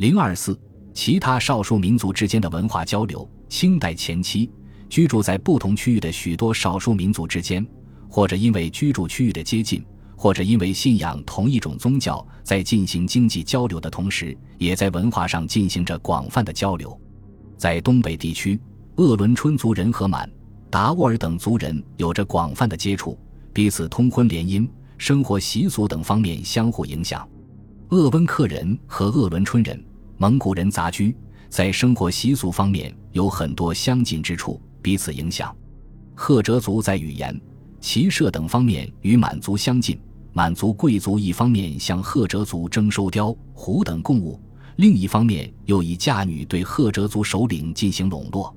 零二四，其他少数民族之间的文化交流。清代前期，居住在不同区域的许多少数民族之间，或者因为居住区域的接近，或者因为信仰同一种宗教，在进行经济交流的同时，也在文化上进行着广泛的交流。在东北地区，鄂伦春族人和满、达斡尔等族人有着广泛的接触，彼此通婚联姻、生活习俗等方面相互影响。鄂温克人和鄂伦春人。蒙古人杂居，在生活习俗方面有很多相近之处，彼此影响。赫哲族在语言、骑射等方面与满族相近，满族贵族一方面向赫哲族征收貂、狐等贡物，另一方面又以嫁女对赫哲族首领进行笼络。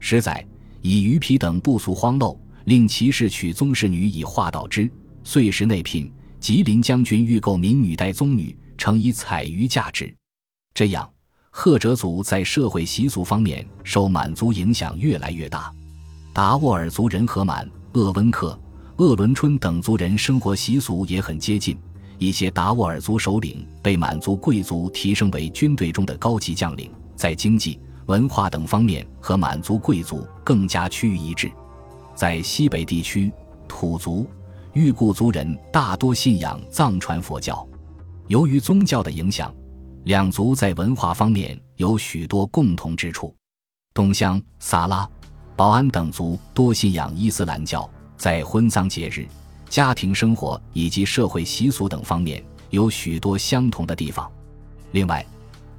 十载，以鱼皮等不俗荒陋，令骑士娶宗室女以化导之。岁时内聘吉林将军欲购民女代宗女，诚以彩鱼嫁之。这样，赫哲族在社会习俗方面受满族影响越来越大。达斡尔族人和满、鄂温克、鄂伦春等族人生活习俗也很接近。一些达斡尔族首领被满族贵族提升为军队中的高级将领，在经济、文化等方面和满族贵族更加趋于一致。在西北地区，土族、裕固族人大多信仰藏传佛教，由于宗教的影响。两族在文化方面有许多共同之处。东乡、萨拉、保安等族多信仰伊斯兰教，在婚丧节日、家庭生活以及社会习俗等方面有许多相同的地方。另外，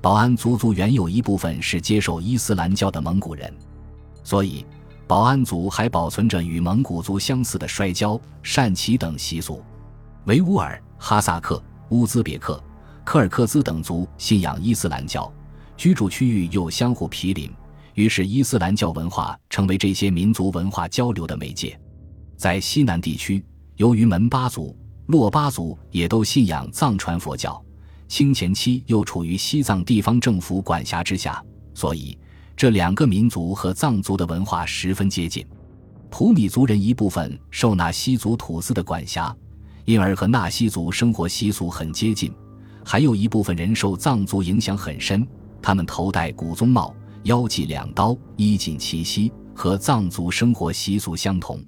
保安族族原有一部分是接受伊斯兰教的蒙古人，所以保安族还保存着与蒙古族相似的摔跤、善骑等习俗。维吾尔、哈萨克、乌兹别克。柯尔克孜等族信仰伊斯兰教，居住区域又相互毗邻，于是伊斯兰教文化成为这些民族文化交流的媒介。在西南地区，由于门巴族、珞巴族也都信仰藏传佛教，清前期又处于西藏地方政府管辖之下，所以这两个民族和藏族的文化十分接近。普米族人一部分受纳西族土司的管辖，因而和纳西族生活习俗很接近。还有一部分人受藏族影响很深，他们头戴古宗帽，腰系两刀，衣锦齐膝，和藏族生活习俗相同。